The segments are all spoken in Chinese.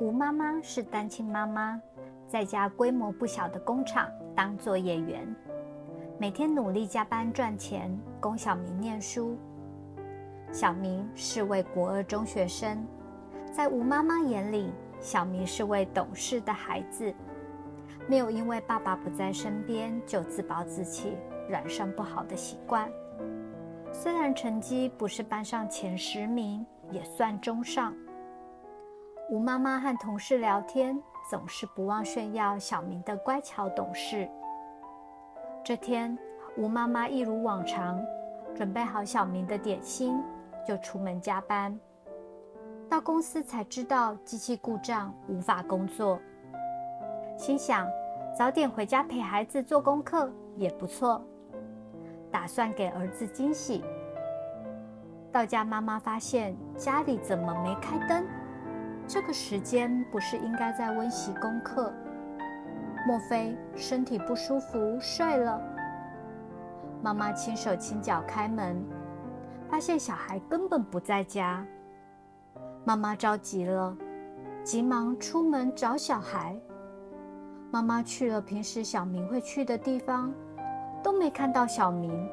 吴妈妈是单亲妈妈，在家规模不小的工厂当作业员，每天努力加班赚钱，供小明念书。小明是位国二中学生，在吴妈妈眼里，小明是位懂事的孩子，没有因为爸爸不在身边就自暴自弃，染上不好的习惯。虽然成绩不是班上前十名，也算中上。吴妈妈和同事聊天，总是不忘炫耀小明的乖巧懂事。这天，吴妈妈一如往常，准备好小明的点心，就出门加班。到公司才知道机器故障，无法工作。心想，早点回家陪孩子做功课也不错。打算给儿子惊喜。到家，妈妈发现家里怎么没开灯？这个时间不是应该在温习功课？莫非身体不舒服睡了？妈妈轻手轻脚开门，发现小孩根本不在家。妈妈着急了，急忙出门找小孩。妈妈去了平时小明会去的地方。都没看到小明，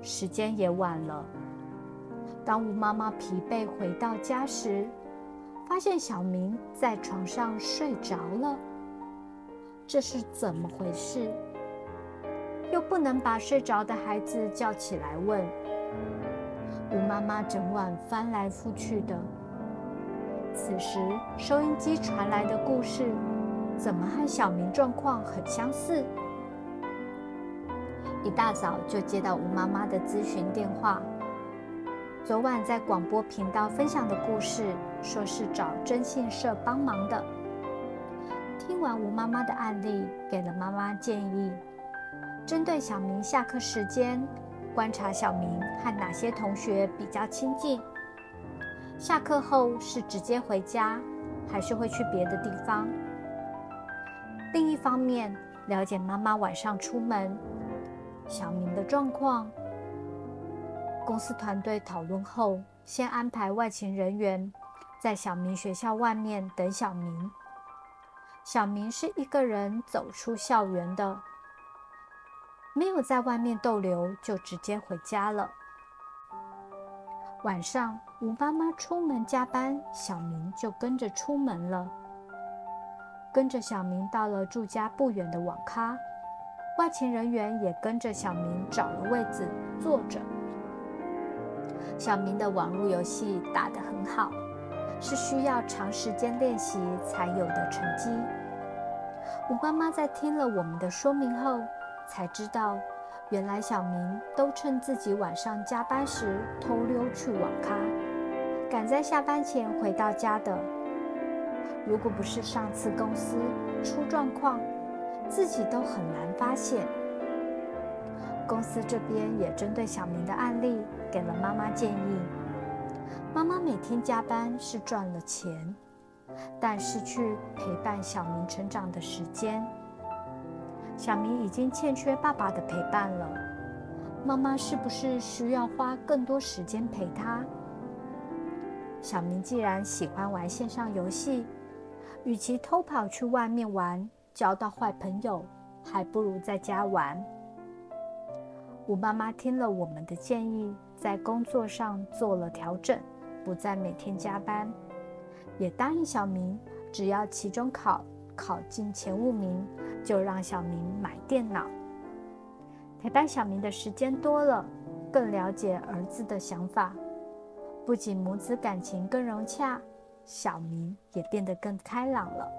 时间也晚了。当吴妈妈疲惫回到家时，发现小明在床上睡着了。这是怎么回事？又不能把睡着的孩子叫起来问。吴妈妈整晚翻来覆去的。此时收音机传来的故事，怎么和小明状况很相似？一大早就接到吴妈妈的咨询电话。昨晚在广播频道分享的故事，说是找征信社帮忙的。听完吴妈妈的案例，给了妈妈建议：针对小明下课时间，观察小明和哪些同学比较亲近。下课后是直接回家，还是会去别的地方？另一方面，了解妈妈晚上出门。小明的状况，公司团队讨论后，先安排外勤人员在小明学校外面等小明。小明是一个人走出校园的，没有在外面逗留，就直接回家了。晚上，吴妈妈出门加班，小明就跟着出门了，跟着小明到了住家不远的网咖。外勤人员也跟着小明找了位子坐着。小明的网络游戏打得很好，是需要长时间练习才有的成绩。我妈妈在听了我们的说明后，才知道，原来小明都趁自己晚上加班时偷溜去网咖，赶在下班前回到家的。如果不是上次公司出状况，自己都很难发现。公司这边也针对小明的案例给了妈妈建议：妈妈每天加班是赚了钱，但失去陪伴小明成长的时间。小明已经欠缺爸爸的陪伴了，妈妈是不是需要花更多时间陪他？小明既然喜欢玩线上游戏，与其偷跑去外面玩。交到坏朋友，还不如在家玩。吴妈妈听了我们的建议，在工作上做了调整，不再每天加班，也答应小明，只要期中考考进前五名，就让小明买电脑。陪伴小明的时间多了，更了解儿子的想法，不仅母子感情更融洽，小明也变得更开朗了。